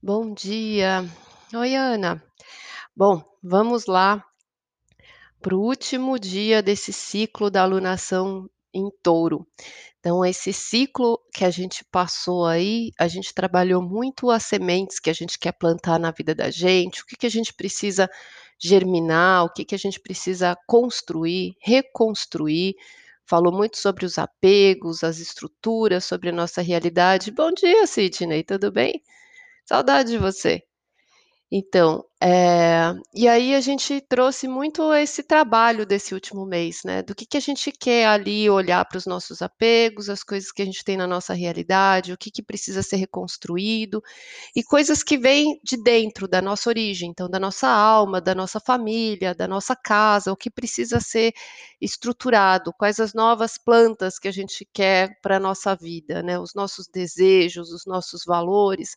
Bom dia. Oi, Ana. Bom, vamos lá para o último dia desse ciclo da alunação em Touro. Então, esse ciclo que a gente passou aí, a gente trabalhou muito as sementes que a gente quer plantar na vida da gente, o que que a gente precisa germinar, o que que a gente precisa construir, reconstruir. Falou muito sobre os apegos, as estruturas, sobre a nossa realidade. Bom dia, Sidney, tudo bem? Saudade de você. Então, eh, e aí a gente trouxe muito esse trabalho desse último mês, né, do que que a gente quer ali olhar para os nossos apegos, as coisas que a gente tem na nossa realidade, o que que precisa ser reconstruído, e coisas que vêm de dentro da nossa origem, então da nossa alma, da nossa família, da nossa casa, o que precisa ser estruturado, quais as novas plantas que a gente quer para a nossa vida, né, os nossos desejos, os nossos valores.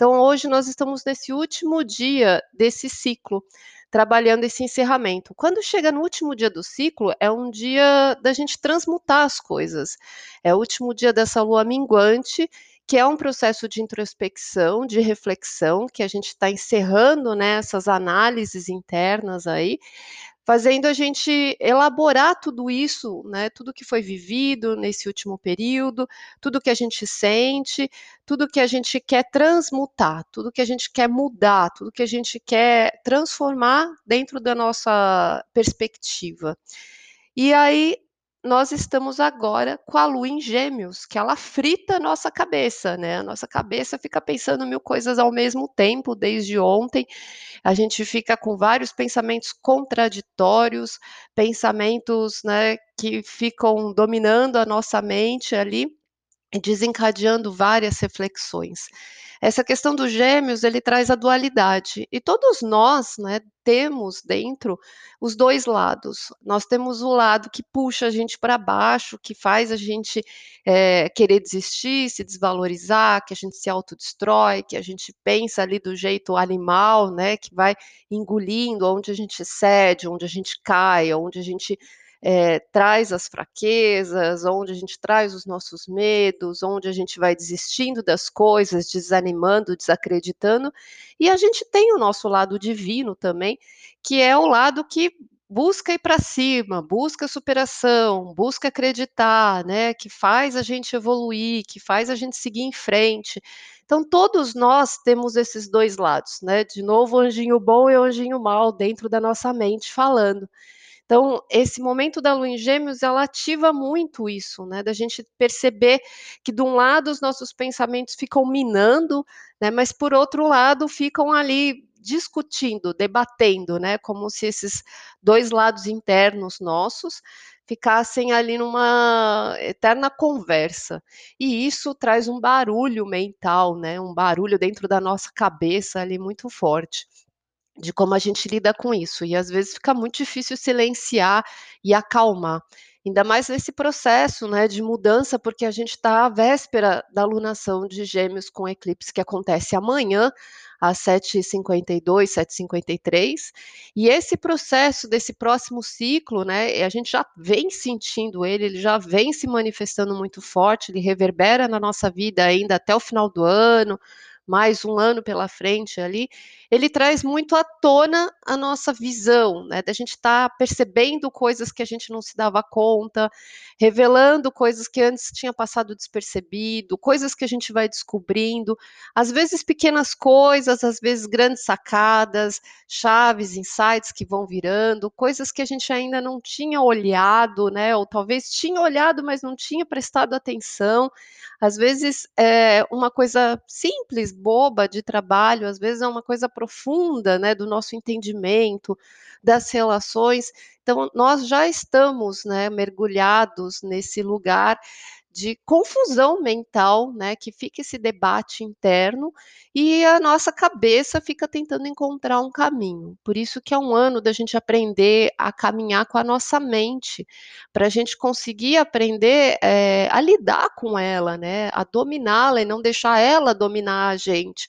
Então hoje nós estamos nesse último dia desse ciclo, trabalhando esse encerramento. Quando chega no último dia do ciclo, é um dia da gente transmutar as coisas. É o último dia dessa lua minguante, que é um processo de introspecção, de reflexão, que a gente está encerrando, né, essas análises internas aí, fazendo a gente elaborar tudo isso, né, tudo que foi vivido nesse último período, tudo que a gente sente, tudo que a gente quer transmutar, tudo que a gente quer mudar, tudo que a gente quer transformar dentro da nossa perspectiva. E aí nós estamos agora com a lua em Gêmeos, que ela frita a nossa cabeça, né? A nossa cabeça fica pensando mil coisas ao mesmo tempo desde ontem. A gente fica com vários pensamentos contraditórios, pensamentos, né, que ficam dominando a nossa mente ali desencadeando várias reflexões. Essa questão dos gêmeos, ele traz a dualidade, e todos nós, né, temos dentro os 2 lados. Nós temos o lado que puxa a gente para baixo, que faz a gente, eh, querer desistir, se desvalorizar, que a gente se autodestrói, que a gente pensa ali do jeito animal, né, que vai engolindo onde a gente cede, onde a gente cai, onde a gente eh, traz as fraquezas, onde a gente traz os nossos medos, onde a gente vai desistindo das coisas, desanimando, desacreditando, e a gente tem o nosso lado divino também, que é o lado que busca ir para cima, busca superação, busca acreditar, né, que faz a gente evoluir, que faz a gente seguir em frente. Então todos nós temos esses 2 lados, né, de novo anjinho bom e anjinho mal dentro da nossa mente falando. Então, esse momento da lua em Gêmeos, ela ativa muito isso, né, da gente perceber que de um lado os nossos pensamentos ficam minando, né, mas por outro lado ficam ali discutindo, debatendo, né, como se esses 2 lados internos nossos ficassem ali numa eterna conversa. E isso traz um barulho mental, né, um barulho dentro da nossa cabeça ali muito forte de como a gente lida com isso. E às vezes fica muito difícil silenciar e acalmar. Ainda mais nesse processo, né, de mudança, porque a gente está à véspera da alunação de Gêmeos com eclipse que acontece amanhã, às 7h52, 7h53, e esse processo desse próximo ciclo, né, a gente já vem sentindo ele, ele já vem se manifestando muito forte, ele reverbera na nossa vida ainda até o final do ano, mais um ano pela frente ali, ele traz muito à tona a nossa visão, né, da gente estar tá percebendo coisas que a gente não se dava conta, revelando coisas que antes tinha passado despercebido, coisas que a gente vai descobrindo, às vezes pequenas coisas, às vezes grandes sacadas, chaves, insights que vão virando, coisas que a gente ainda não tinha olhado, né, ou talvez tinha olhado, mas não tinha prestado atenção. Às vezes é uma coisa simples, boba de trabalho, às vezes é uma coisa profunda, né, do nosso entendimento, das relações. Então, nós já estamos, né, mergulhados nesse lugar de confusão mental, né, que fica esse debate interno e a nossa cabeça fica tentando encontrar um caminho. Por isso que é um ano da gente aprender a caminhar com a nossa mente, para a gente conseguir aprender é, a lidar com ela, né, a dominá-la e não deixar ela dominar a gente.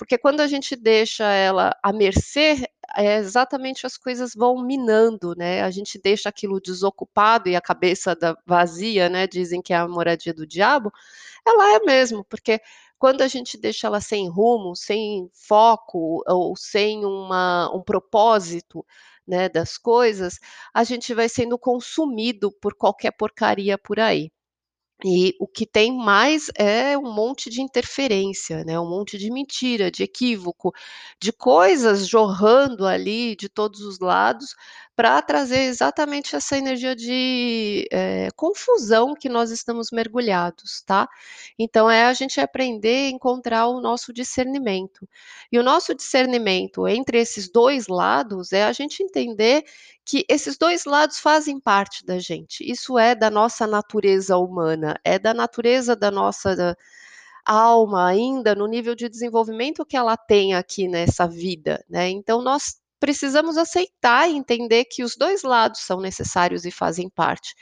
Porque quando a gente deixa ela à mercê, é exatamente as coisas vão minando, né? A gente deixa aquilo desocupado e a cabeça da, vazia, né? Dizem que é a moradia do diabo. Ela é mesmo, porque quando a gente deixa ela sem rumo, sem foco ou sem uma um propósito, né, das coisas, a gente vai sendo consumido por qualquer porcaria por aí. E o que tem mais é um monte de interferência, né, um monte de mentira, de equívoco, de coisas jorrando ali de todos os lados, para trazer exatamente essa energia de, eh, confusão que nós estamos mergulhados, tá. Então é a gente aprender a encontrar o nosso discernimento. E o nosso discernimento entre esses 2 lados é a gente entender que esses 2 lados fazem parte da gente, isso é da nossa natureza humana, é da natureza da nossa alma ainda no nível de desenvolvimento que ela tem aqui nessa vida, né, então nós precisamos aceitar e entender que os 2 lados são necessários e fazem parte.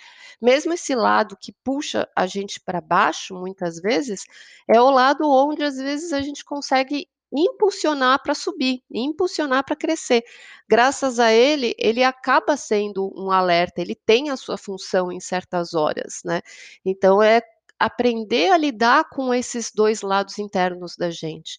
Mesmo esse lado que puxa a gente para baixo, muitas vezes, é o lado onde às vezes a gente consegue impulsionar para subir, impulsionar para crescer. Graças a ele, ele acaba sendo um alerta, ele tem a sua função em certas horas, né. Então é aprender a lidar com esses 2 lados internos da gente.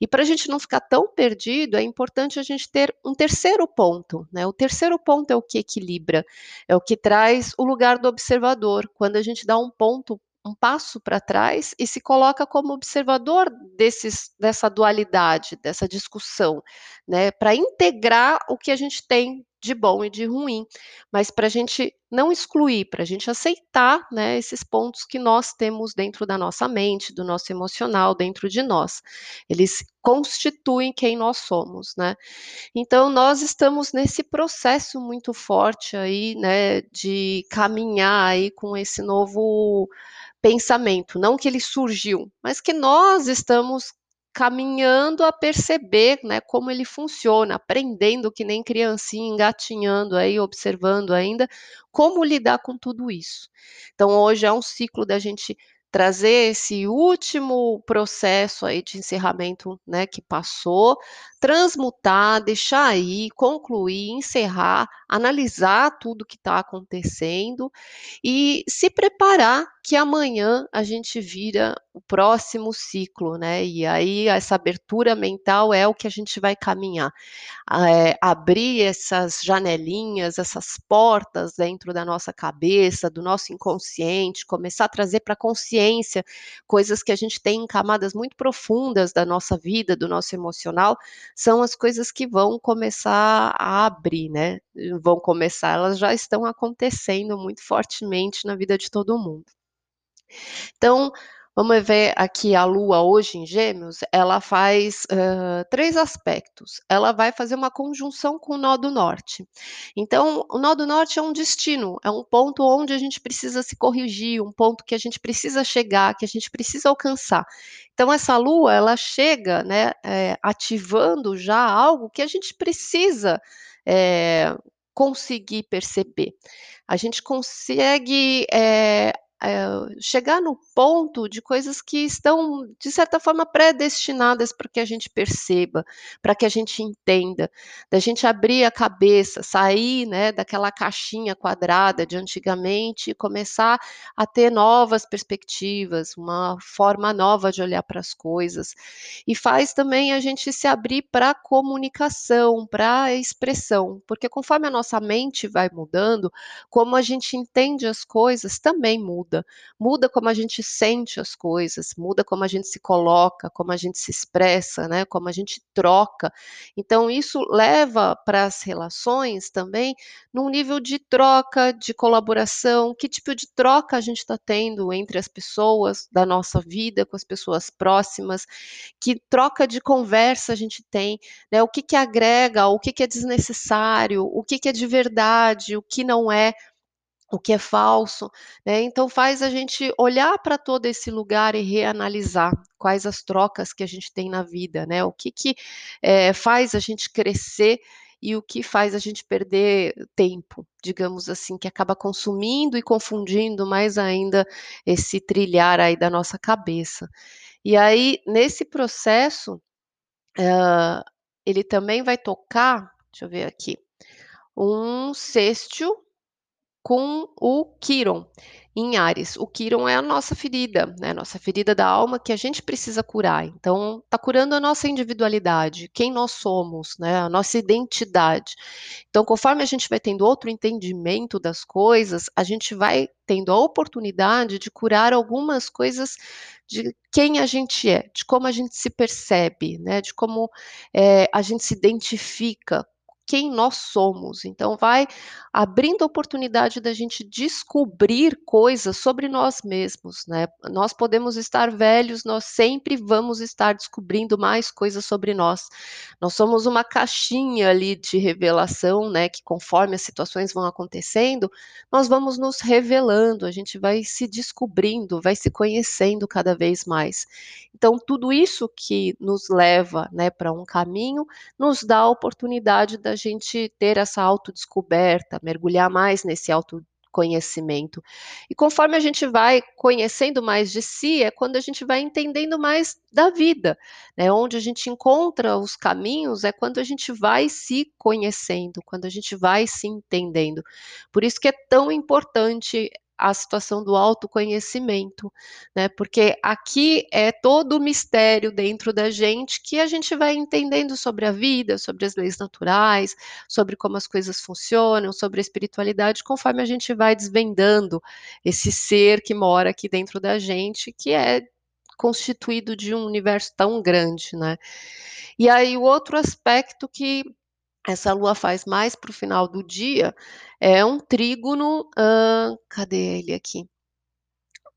E para a gente não ficar tão perdido, é importante a gente ter um terceiro ponto, né, o terceiro ponto é o que equilibra, é o que traz o lugar do observador, quando a gente dá um ponto um passo para trás e se coloca como observador desses dessa dualidade, dessa discussão, né, para integrar o que a gente tem de bom e de ruim, mas para a gente não excluir, para a gente aceitar, né, esses pontos que nós temos dentro da nossa mente, do nosso emocional, dentro de nós. Eles constituem quem nós somos, né. Então nós estamos nesse processo muito forte aí, né, de caminhar aí com esse novo pensamento, não que ele surgiu, mas que nós estamos caminhando a perceber, né, como ele funciona, aprendendo que nem criancinha, engatinhando aí, observando ainda, como lidar com tudo isso. Então hoje é um ciclo da gente trazer esse último processo aí de encerramento, né, que passou, transmutar, deixar aí, concluir, encerrar, analisar tudo que está acontecendo e se preparar que amanhã a gente vira o próximo ciclo, né, e aí essa abertura mental é o que a gente vai caminhar. Eh, abrir essas janelinhas, essas portas dentro da nossa cabeça, do nosso inconsciente, começar a trazer para a consciência coisas que a gente tem em camadas muito profundas da nossa vida, do nosso emocional, são as coisas que vão começar a abrir, né, vão começar, elas já estão acontecendo muito fortemente na vida de todo mundo. Então, vamos ver aqui a lua hoje em gêmeos, ela faz, hã, 3 aspectos, ela vai fazer uma conjunção com o nó do norte. Então, o nó do norte é um destino, é um ponto onde a gente precisa se corrigir, um ponto que a gente precisa chegar, que a gente precisa alcançar. Então essa lua, ela chega, né, eh, ativando já algo que a gente precisa, eh, conseguir perceber. A gente consegue, eh eh, chegar no ponto de coisas que estão, de certa forma, predestinadas para que a gente perceba, para que a gente entenda, da gente abrir a cabeça, sair, né, daquela caixinha quadrada de antigamente e começar a ter novas perspectivas, uma forma nova de olhar para as coisas. E faz também a gente se abrir para comunicação, para expressão, porque conforme a nossa mente vai mudando, como a gente entende as coisas também muda. Muda. Como a gente sente as coisas, muda como a gente se coloca, como a gente se expressa, né, como a gente troca. Então isso leva para as relações também, num nível de troca, de colaboração, que tipo de troca a gente está tendo entre as pessoas da nossa vida, com as pessoas próximas, que troca de conversa a gente tem, né, o que que agrega, o que que é desnecessário, o que que é de verdade, o que não é o que é falso, né, então faz a gente olhar para todo esse lugar e reanalisar quais as trocas que a gente tem na vida, né, o que que, eh, faz a gente crescer e o que faz a gente perder tempo, digamos assim, que acaba consumindo e confundindo mais ainda esse trilhar aí da nossa cabeça. E aí, nesse processo, hã, ele também vai tocar, deixa eu ver aqui, um sextil com o Quíron. em Áries. O Quiron é a nossa ferida, né? Nossa ferida da alma que a gente precisa curar. Então, está curando a nossa individualidade, quem nós somos, né? A nossa identidade. Então, conforme a gente vai tendo outro entendimento das coisas, a gente vai tendo a oportunidade de curar algumas coisas de quem a gente é, de como a gente se percebe, né? De como é, a gente se identifica quem nós somos. Então, vai abrindo a oportunidade da gente descobrir coisas sobre nós mesmos, né? Nós podemos estar velhos, nós sempre vamos estar descobrindo mais coisas sobre nós. Nós somos uma caixinha ali de revelação, né? Que conforme as situações vão acontecendo, nós vamos nos revelando, a gente vai se descobrindo, vai se conhecendo cada vez mais. Então, tudo isso que nos leva né, para um caminho, nos dá a oportunidade da gente ter essa autodescoberta, mergulhar mais nesse autoconhecimento. E conforme a gente vai conhecendo mais de si, é quando a gente vai entendendo mais da vida. Né? Onde a gente encontra os caminhos é quando a gente vai se conhecendo, quando a gente vai se entendendo. Por isso que é tão importante a situação do autoconhecimento, né? Porque aqui é todo o mistério dentro da gente que a gente vai entendendo sobre a vida, sobre as leis naturais, sobre como as coisas funcionam, sobre a espiritualidade, conforme a gente vai desvendando esse ser que mora aqui dentro da gente, que é constituído de um universo tão grande, né? E aí o outro aspecto que essa lua faz mais para o final do dia, é um trígono, cadê ele aqui?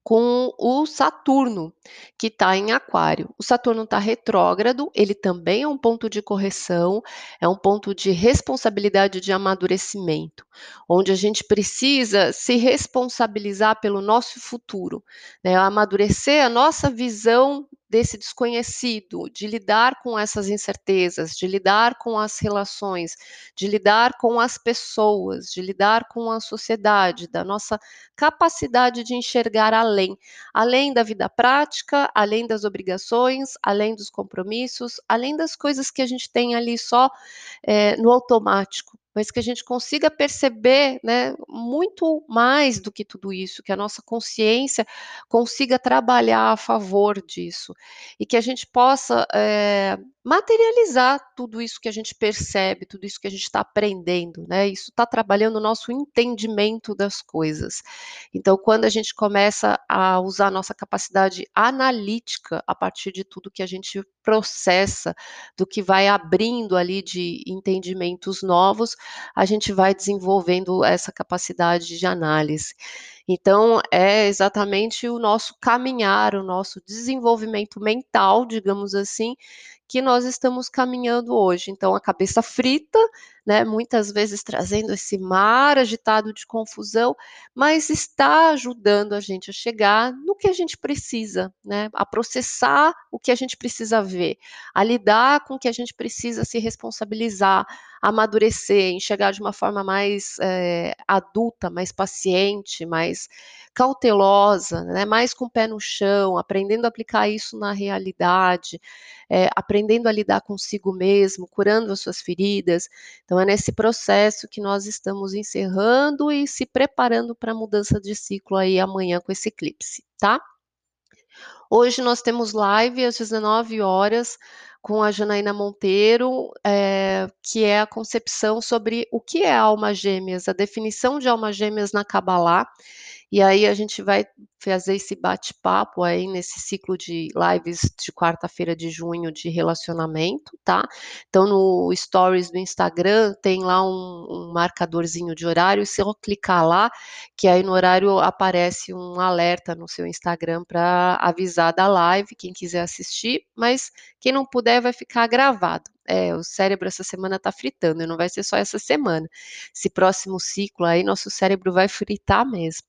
Com o Saturno, que está em Aquário. O Saturno está retrógrado, ele também é um ponto de correção, é um ponto de responsabilidade de amadurecimento, onde a gente precisa se responsabilizar pelo nosso futuro, né, amadurecer a nossa visão desse desconhecido, de lidar com essas incertezas, de lidar com as relações, de lidar com as pessoas, de lidar com a sociedade, da nossa capacidade de enxergar além, além da vida prática, além das obrigações, além dos compromissos, além das coisas que a gente tem ali só é, no automático mas que a gente consiga perceber né, muito mais do que tudo isso, que a nossa consciência consiga trabalhar a favor disso e que a gente possa é, materializar tudo isso que a gente percebe, tudo isso que a gente está aprendendo, né? Isso está trabalhando o nosso entendimento das coisas. Então, quando a gente começa a usar a nossa capacidade analítica a partir de tudo que a gente processa, do que vai abrindo ali de entendimentos novos, a gente vai desenvolvendo essa capacidade de análise. Então, é exatamente o nosso caminhar, o nosso desenvolvimento mental, digamos assim, que nós estamos caminhando hoje. Então, a cabeça frita, né, muitas vezes trazendo esse mar agitado de confusão, mas está ajudando a gente a chegar no que a gente precisa, né, a processar o que a gente precisa ver, a lidar com o que a gente precisa se responsabilizar, amadurecer, enxergar de uma forma mais é, adulta, mais paciente, mais cautelosa, né, mais com o pé no chão, aprendendo a aplicar isso na realidade, é, aprendendo a lidar consigo mesmo, curando as suas feridas. Então, é nesse processo que nós estamos encerrando e se preparando para a mudança de ciclo aí amanhã com esse eclipse, tá? Hoje nós temos live às 19 horas com a Janaína Monteiro, é, que é a concepção sobre o que é alma gêmeas, a definição de alma gêmeas na Kabbalah. E aí a gente vai fazer esse bate-papo aí nesse ciclo de lives de quarta-feira de junho de relacionamento, tá? Então no stories do Instagram tem lá um, um marcadorzinho de horário, se eu clicar lá, que aí no horário aparece um alerta no seu Instagram para avisar da live, quem quiser assistir, mas quem não puder vai ficar gravado. É, o cérebro essa semana está fritando, e não vai ser só essa semana. Esse próximo ciclo aí, nosso cérebro vai fritar mesmo.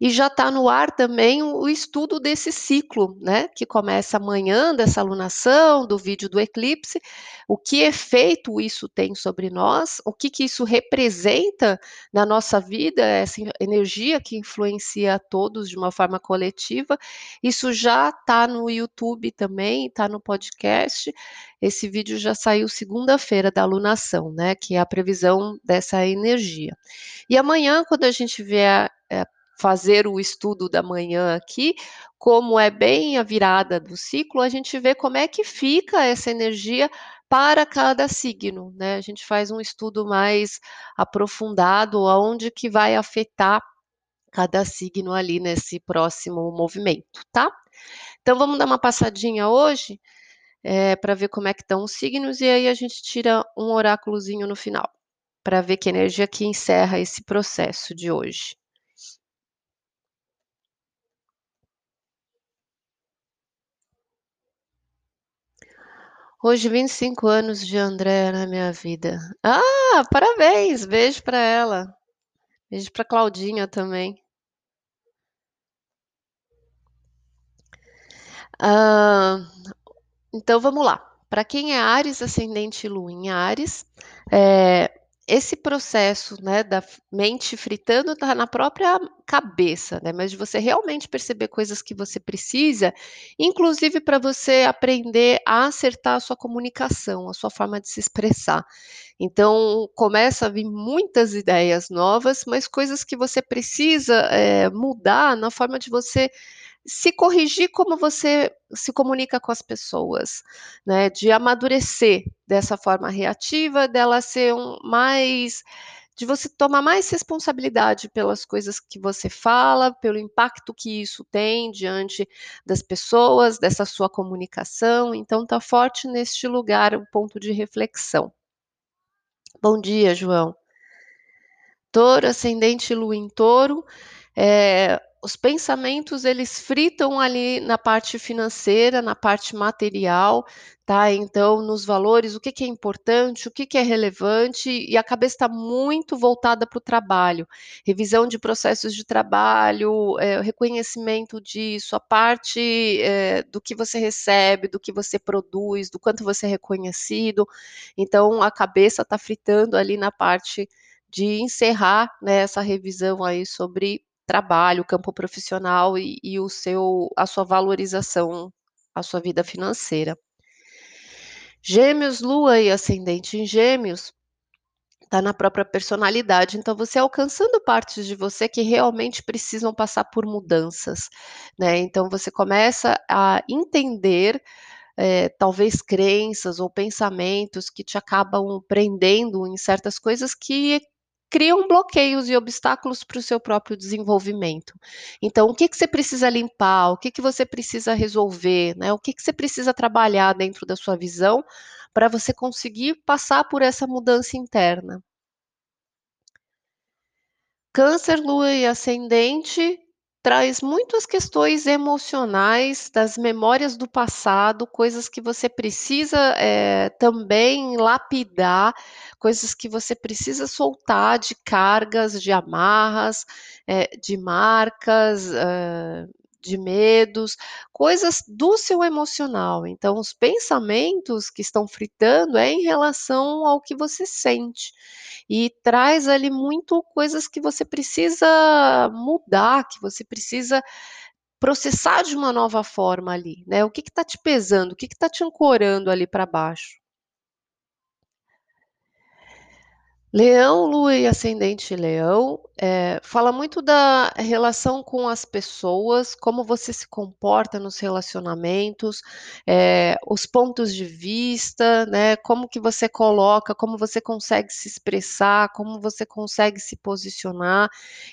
E já está no ar também o estudo desse ciclo, né, que começa amanhã, dessa alunação, do vídeo do eclipse, o que efeito isso tem sobre nós, o que, que isso representa na nossa vida, essa energia que influencia a todos de uma forma coletiva. Isso já está no YouTube também, está no podcast. Esse vídeo já saiu segunda-feira da alunação, né, que é a previsão dessa energia. E amanhã, quando a gente vier é, fazer o estudo da manhã aqui, como é bem a virada do ciclo, a gente vê como é que fica essa energia para cada signo, né? A gente faz um estudo mais aprofundado, aonde que vai afetar cada signo ali nesse próximo movimento, tá? Então vamos dar uma passadinha hoje é, para ver como é que estão os signos e aí a gente tira um oráculozinho no final para ver que energia que encerra esse processo de hoje. Hoje 25 anos de André na minha vida. Ah, parabéns! Beijo para ela. Beijo para Claudinha também. Ah, então vamos lá. Para quem é Ares, ascendente Lua em Ares, é, esse processo né, da mente fritando está na própria cabeça, né, mas de você realmente perceber coisas que você precisa, inclusive para você aprender a acertar a sua comunicação, a sua forma de se expressar. Então, começa a vir muitas ideias novas, mas coisas que você precisa é, mudar na forma de você se corrigir como você se comunica com as pessoas, né? De amadurecer dessa forma reativa, dela ser um mais de você tomar mais responsabilidade pelas coisas que você fala, pelo impacto que isso tem diante das pessoas, dessa sua comunicação. Então tá forte neste lugar um ponto de reflexão. Bom dia, João. Touro, ascendente lua em touro. É, os pensamentos eles fritam ali na parte financeira, na parte material, tá? Então, nos valores, o que, que é importante, o que, que é relevante, e a cabeça está muito voltada para o trabalho, revisão de processos de trabalho, é, reconhecimento disso, a parte é, do que você recebe, do que você produz, do quanto você é reconhecido. Então, a cabeça está fritando ali na parte de encerrar né, essa revisão aí sobre trabalho, campo profissional e, e o seu, a sua valorização, a sua vida financeira. Gêmeos, Lua e ascendente em Gêmeos está na própria personalidade. Então, você alcançando partes de você que realmente precisam passar por mudanças, né? Então, você começa a entender é, talvez crenças ou pensamentos que te acabam prendendo em certas coisas que criam bloqueios e obstáculos para o seu próprio desenvolvimento. Então, o que, que você precisa limpar, o que, que você precisa resolver, né? o que, que você precisa trabalhar dentro da sua visão para você conseguir passar por essa mudança interna. Câncer, lua e ascendente traz muitas questões emocionais das memórias do passado, coisas que você precisa é, também lapidar, coisas que você precisa soltar de cargas, de amarras, é, de marcas, uh, de medos, coisas do seu emocional. Então, os pensamentos que estão fritando é em relação ao que você sente. E traz ali muito coisas que você precisa mudar, que você precisa processar de uma nova forma ali, né? O que está te pesando, o que está te ancorando ali para baixo? Leão, Lua e ascendente Leão, eh, fala muito da relação com as pessoas, como você se comporta nos relacionamentos, eh, os pontos de vista, né, como que você coloca, como você consegue se expressar, como você consegue se posicionar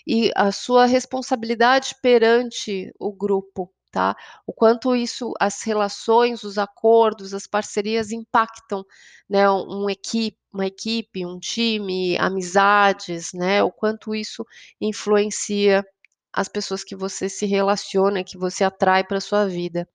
e a sua responsabilidade perante o grupo, tá? O quanto isso, as relações, os acordos, as parcerias impactam, né, um equipe, uma equipe, um time, amizades, né? O quanto isso influencia as pessoas que você se relaciona, que você atrai para sua vida.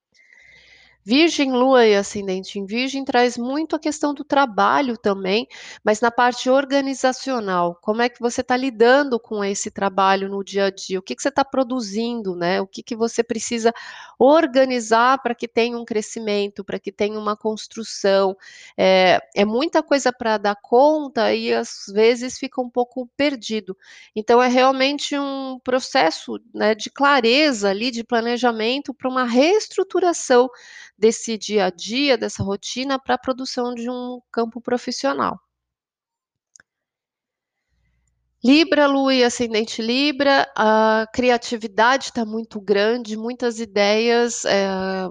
Virgem, Lua e ascendente em Virgem traz muito a questão do trabalho também, mas na parte organizacional. Como é que você está lidando com esse trabalho no dia a dia? O que, que você está produzindo, né? O que, que você precisa organizar para que tenha um crescimento, para que tenha uma construção? É, é muita coisa para dar conta e às vezes fica um pouco perdido. Então é realmente um processo né, de clareza ali, de planejamento para uma reestruturação desse dia a dia, dessa rotina, para a produção de um campo profissional. Libra, Lua e ascendente Libra, a criatividade está muito grande, muitas ideias, eh,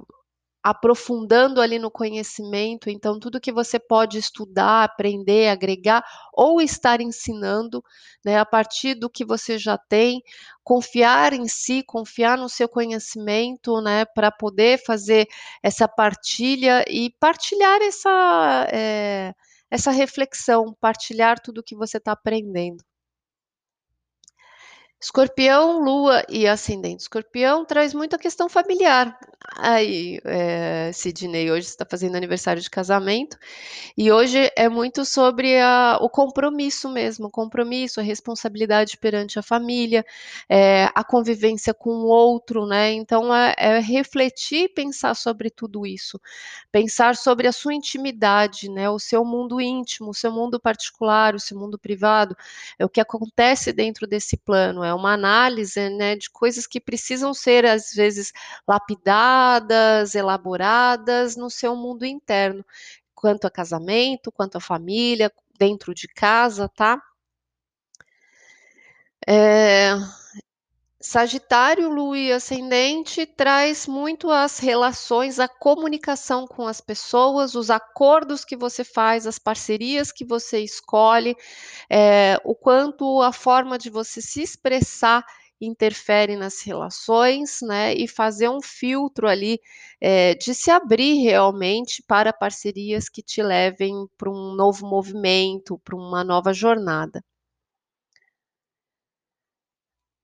aprofundando ali no conhecimento, então tudo que você pode estudar, aprender, agregar ou estar ensinando, né, a partir do que você já tem, confiar em si, confiar no seu conhecimento, né, para poder fazer essa partilha e partilhar essa, eh, essa reflexão, partilhar tudo que você está aprendendo. Escorpião, Lua e ascendente Escorpião traz muito a questão familiar. Aí, eh, Sidney, hoje está fazendo aniversário de casamento e hoje é muito sobre a, o compromisso mesmo, o compromisso, a responsabilidade perante a família, é, a convivência com o outro, né? Então é, é refletir e pensar sobre tudo isso, pensar sobre a sua intimidade, né? O seu mundo íntimo, o seu mundo particular, o seu mundo privado, é o que acontece dentro desse plano, é uma análise, né, de coisas que precisam ser às vezes lapidadas, elaboradas no seu mundo interno quanto a casamento, quanto a família, dentro de casa, tá? É, Sagitário, Lua e ascendente traz muito as relações, a comunicação com as pessoas, os acordos que você faz, as parcerias que você escolhe, é, o quanto a forma de você se expressar interfere nas relações, né? E fazer um filtro ali é, de se abrir realmente para parcerias que te levem para um novo movimento, para uma nova jornada.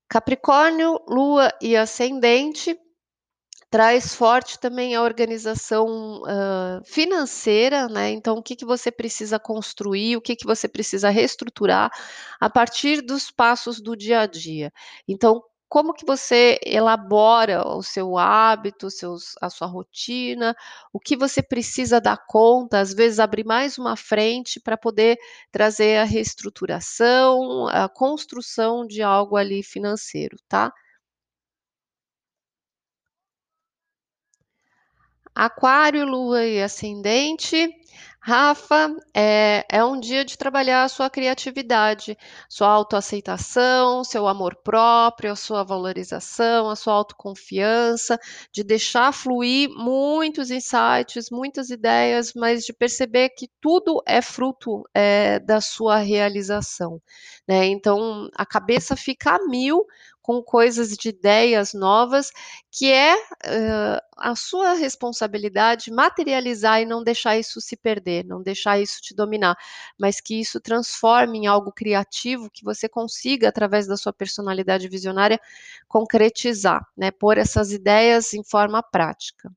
Capricórnio, Lua e Ascendente traz forte também a organização uh, financeira, né? Então, o que, que você precisa construir, o que, que você precisa reestruturar a partir dos passos do dia a dia. Então, como que você elabora o seu hábito, seus, a sua rotina, o que você precisa dar conta, às vezes abrir mais uma frente para poder trazer a reestruturação, a construção de algo ali financeiro, tá? Aquário, Lua e Ascendente. Rafa, é, é um dia de trabalhar a sua criatividade, sua autoaceitação, seu amor próprio, a sua valorização, a sua autoconfiança, de deixar fluir muitos insights, muitas ideias, mas de perceber que tudo é fruto é, da sua realização. Né? Então, a cabeça fica a mil com coisas de ideias novas, que é uh, a sua responsabilidade materializar e não deixar isso se perder, não deixar isso te dominar, mas que isso transforme em algo criativo que você consiga, através da sua personalidade visionária, concretizar, né? Pôr essas ideias em forma prática.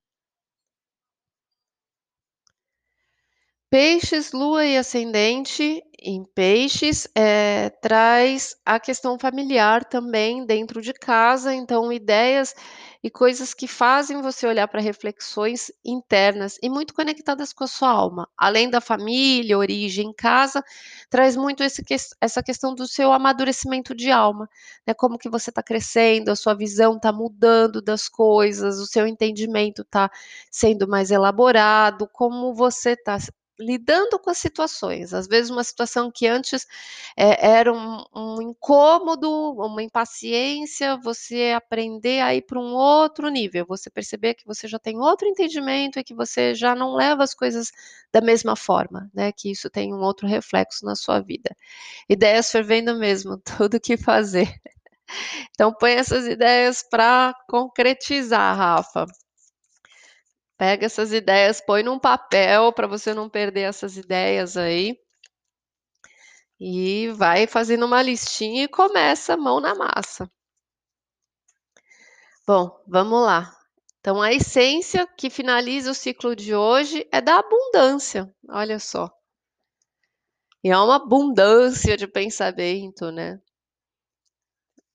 Peixes, lua e ascendente em peixes, eh, traz a questão familiar também dentro de casa, então ideias e coisas que fazem você olhar para reflexões internas e muito conectadas com a sua alma. Além da família, origem, casa, traz muito esse, essa questão do seu amadurecimento de alma, né? Como que você está crescendo, a sua visão está mudando das coisas, o seu entendimento está sendo mais elaborado, como você está lidando com as situações. Às vezes, uma situação que antes é, era um, um, incômodo, uma impaciência, você aprender a ir para um outro nível, você perceber que você já tem outro entendimento e que você já não leva as coisas da mesma forma, né? Que isso tem um outro reflexo na sua vida. Ideias fervendo mesmo, tudo o que fazer. Então, põe essas ideias para concretizar, Rafa. Pega essas ideias, põe num papel para você não perder essas ideias aí. E vai fazendo uma listinha e começa mão na massa. Bom, vamos lá. Então, a essência que finaliza o ciclo de hoje é da abundância. Olha só. E é uma abundância de pensamento, né?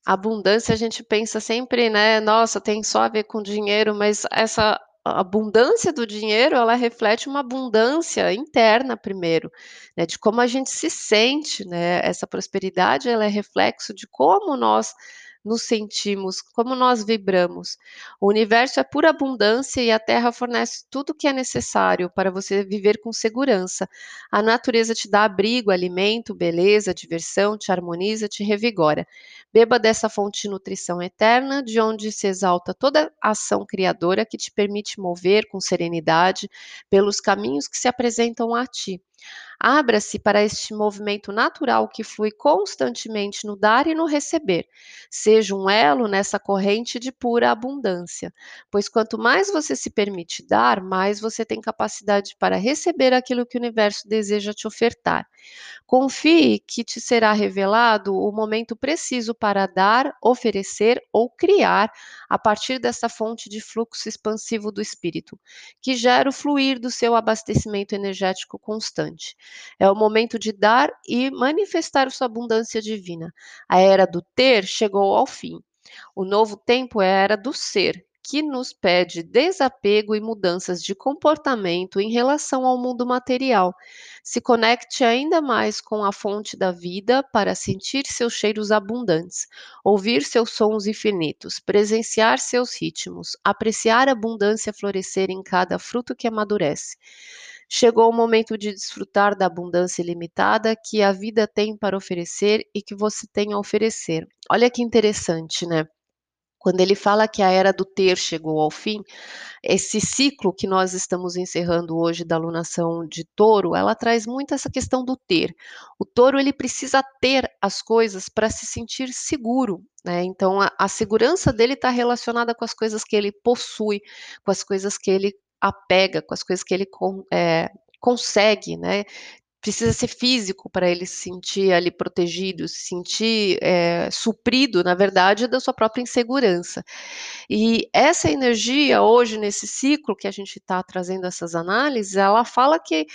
Abundância a gente pensa sempre, né? Nossa, tem só a ver com dinheiro, mas essa a abundância do dinheiro, ela reflete uma abundância interna primeiro, né, de como a gente se sente, né, essa prosperidade, ela é reflexo de como nós nos sentimos, como nós vibramos. O universo é pura abundância e a Terra fornece tudo o que é necessário para você viver com segurança. A natureza te dá abrigo, alimento, beleza, diversão, te harmoniza, te revigora. Beba dessa fonte de nutrição eterna, de onde se exalta toda ação criadora que te permite mover com serenidade pelos caminhos que se apresentam a ti. Abra-se para este movimento natural que flui constantemente no dar e no receber. Seja um elo nessa corrente de pura abundância, pois quanto mais você se permite dar, mais você tem capacidade para receber aquilo que o universo deseja te ofertar. Confie que te será revelado o momento preciso para dar, oferecer ou criar a partir dessa fonte de fluxo expansivo do espírito, que gera o fluir do seu abastecimento energético constante. É o momento de dar e manifestar sua abundância divina. A era do ter chegou ao fim. O novo tempo é a era do ser, que nos pede desapego e mudanças de comportamento em relação ao mundo material. Se conecte ainda mais com a fonte da vida para sentir seus cheiros abundantes, ouvir seus sons infinitos, presenciar seus ritmos, apreciar a abundância florescer em cada fruto que amadurece. Chegou o momento de desfrutar da abundância ilimitada que a vida tem para oferecer e que você tem a oferecer. Olha que interessante, né? Quando ele fala que a era do ter chegou ao fim, esse ciclo que nós estamos encerrando hoje da alunação de touro, ela traz muito essa questão do ter. O touro ele precisa ter as coisas para se sentir seguro, né? Então a, a segurança dele está relacionada com as coisas que ele possui, com as coisas que ele apega, com as coisas que ele é, consegue, né? Precisa ser físico para ele se sentir ali protegido, se sentir é, suprido, na verdade, da sua própria insegurança. E essa energia, hoje, nesse ciclo que a gente está trazendo essas análises, ela fala que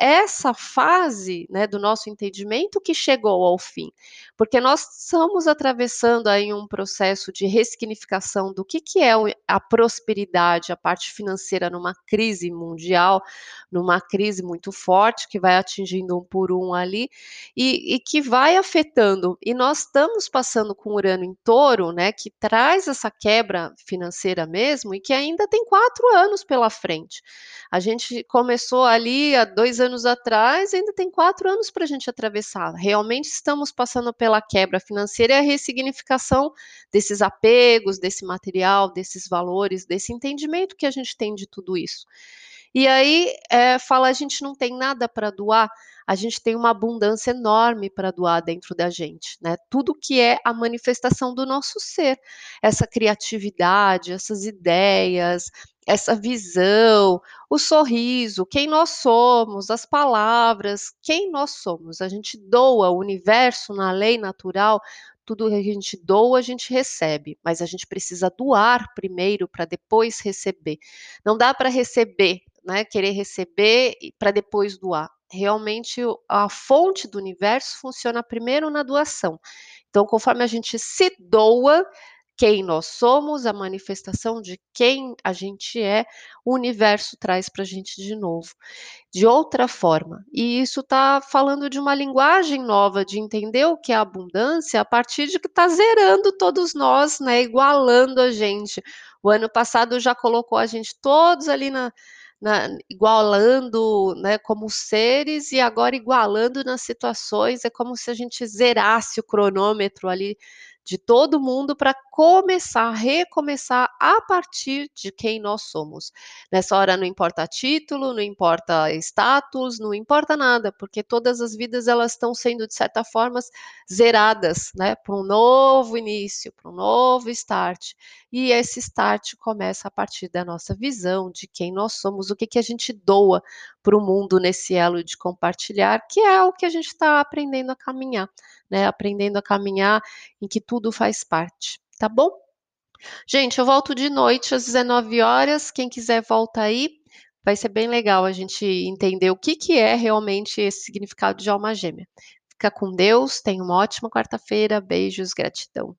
essa fase né, do nosso entendimento que chegou ao fim, porque nós estamos atravessando aí um processo de ressignificação do que, que é a prosperidade, a parte financeira numa crise mundial, numa crise muito forte que vai atingindo um por um ali e, e que vai afetando. E nós estamos passando com Urano em Touro, né, que traz essa quebra financeira mesmo e que ainda tem quatro anos pela frente. A gente começou ali há dois anos anos atrás, ainda tem quatro anos para a gente atravessar. Realmente estamos passando pela quebra financeira e a ressignificação desses apegos, desse material, desses valores, desse entendimento que a gente tem de tudo isso. E aí é, fala a gente não tem nada para doar, a gente tem uma abundância enorme para doar dentro da gente, né? Tudo que é a manifestação do nosso ser, essa criatividade, essas ideias, essa visão, o sorriso, quem nós somos, as palavras, quem nós somos. A gente doa o universo na lei natural, tudo que a gente doa, a gente recebe, mas a gente precisa doar primeiro para depois receber. Não dá para receber, né, querer receber para depois doar. Realmente a fonte do universo funciona primeiro na doação. Então, conforme a gente se doa, quem nós somos, a manifestação de quem a gente é, o universo traz para a gente de novo, de outra forma. E isso está falando de uma linguagem nova, de entender o que é abundância a partir de que está zerando todos nós, né, igualando a gente. O ano passado já colocou a gente todos ali na, na, igualando né, como seres e agora igualando nas situações, é como se a gente zerasse o cronômetro ali de todo mundo para começar, recomeçar a partir de quem nós somos. Nessa hora não importa título, não importa status, não importa nada, porque todas as vidas elas estão sendo de certa forma zeradas, né, para um novo início, para um novo start. E esse start começa a partir da nossa visão de quem nós somos, o que que a gente doa para o mundo nesse elo de compartilhar, que é o que a gente está aprendendo a caminhar né? Aprendendo a caminhar em que tudo faz parte, tá bom? Gente, eu volto de noite às 19 horas. Quem quiser volta aí. Vai ser bem legal a gente entender o que, que é realmente esse significado de alma gêmea. Fica com Deus, tenha uma ótima quarta-feira. Beijos, gratidão.